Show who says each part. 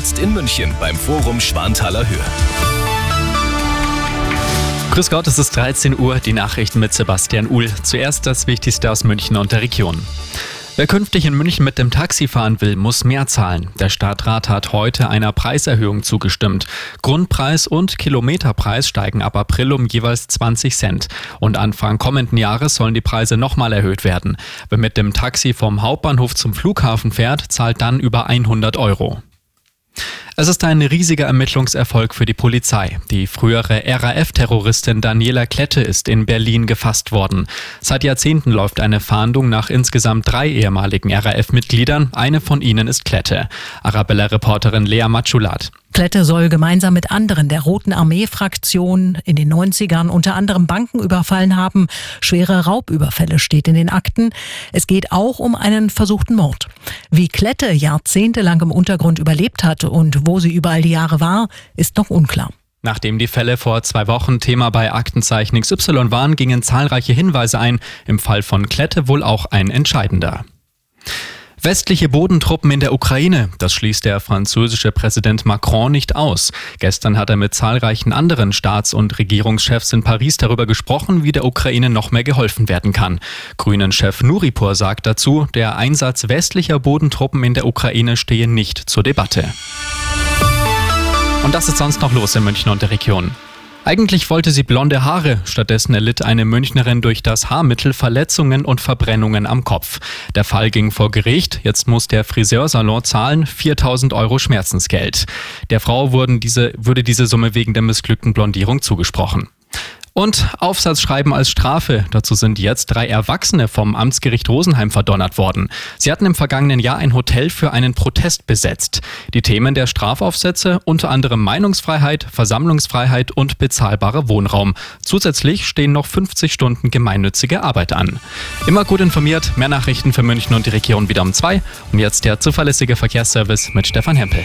Speaker 1: Jetzt in München beim Forum Schwanthaler Höhe.
Speaker 2: Grüß Gott, es ist 13 Uhr, die Nachrichten mit Sebastian Uhl. Zuerst das Wichtigste aus München und der Region. Wer künftig in München mit dem Taxi fahren will, muss mehr zahlen. Der Stadtrat hat heute einer Preiserhöhung zugestimmt. Grundpreis und Kilometerpreis steigen ab April um jeweils 20 Cent. Und Anfang kommenden Jahres sollen die Preise nochmal erhöht werden. Wer mit dem Taxi vom Hauptbahnhof zum Flughafen fährt, zahlt dann über 100 Euro. Es ist ein riesiger Ermittlungserfolg für die Polizei. Die frühere RAF-Terroristin Daniela Klette ist in Berlin gefasst worden. Seit Jahrzehnten läuft eine Fahndung nach insgesamt drei ehemaligen RAF-Mitgliedern. Eine von ihnen ist Klette. Arabella-Reporterin Lea Matschulat.
Speaker 3: Klette soll gemeinsam mit anderen der Roten Armee-Fraktion in den 90ern unter anderem Banken überfallen haben. Schwere Raubüberfälle steht in den Akten. Es geht auch um einen versuchten Mord. Wie Klette jahrzehntelang im Untergrund überlebt hat und wo sie überall die Jahre war, ist noch unklar.
Speaker 2: Nachdem die Fälle vor zwei Wochen Thema bei Aktenzeichen XY waren, gingen zahlreiche Hinweise ein, im Fall von Klette wohl auch ein entscheidender. Westliche Bodentruppen in der Ukraine, das schließt der französische Präsident Macron nicht aus. Gestern hat er mit zahlreichen anderen Staats- und Regierungschefs in Paris darüber gesprochen, wie der Ukraine noch mehr geholfen werden kann. Grünen-Chef Nuripur sagt dazu, der Einsatz westlicher Bodentruppen in der Ukraine stehe nicht zur Debatte. Und das ist sonst noch los in München und der Region. Eigentlich wollte sie blonde Haare, stattdessen erlitt eine Münchnerin durch das Haarmittel Verletzungen und Verbrennungen am Kopf. Der Fall ging vor Gericht, jetzt muss der Friseursalon zahlen 4000 Euro Schmerzensgeld. Der Frau wurden diese, würde diese Summe wegen der missglückten Blondierung zugesprochen. Und Aufsatz schreiben als Strafe. Dazu sind jetzt drei Erwachsene vom Amtsgericht Rosenheim verdonnert worden. Sie hatten im vergangenen Jahr ein Hotel für einen Protest besetzt. Die Themen der Strafaufsätze unter anderem Meinungsfreiheit, Versammlungsfreiheit und bezahlbarer Wohnraum. Zusätzlich stehen noch 50 Stunden gemeinnützige Arbeit an. Immer gut informiert, mehr Nachrichten für München und die Region wieder um zwei. Und jetzt der zuverlässige Verkehrsservice mit Stefan Hempel.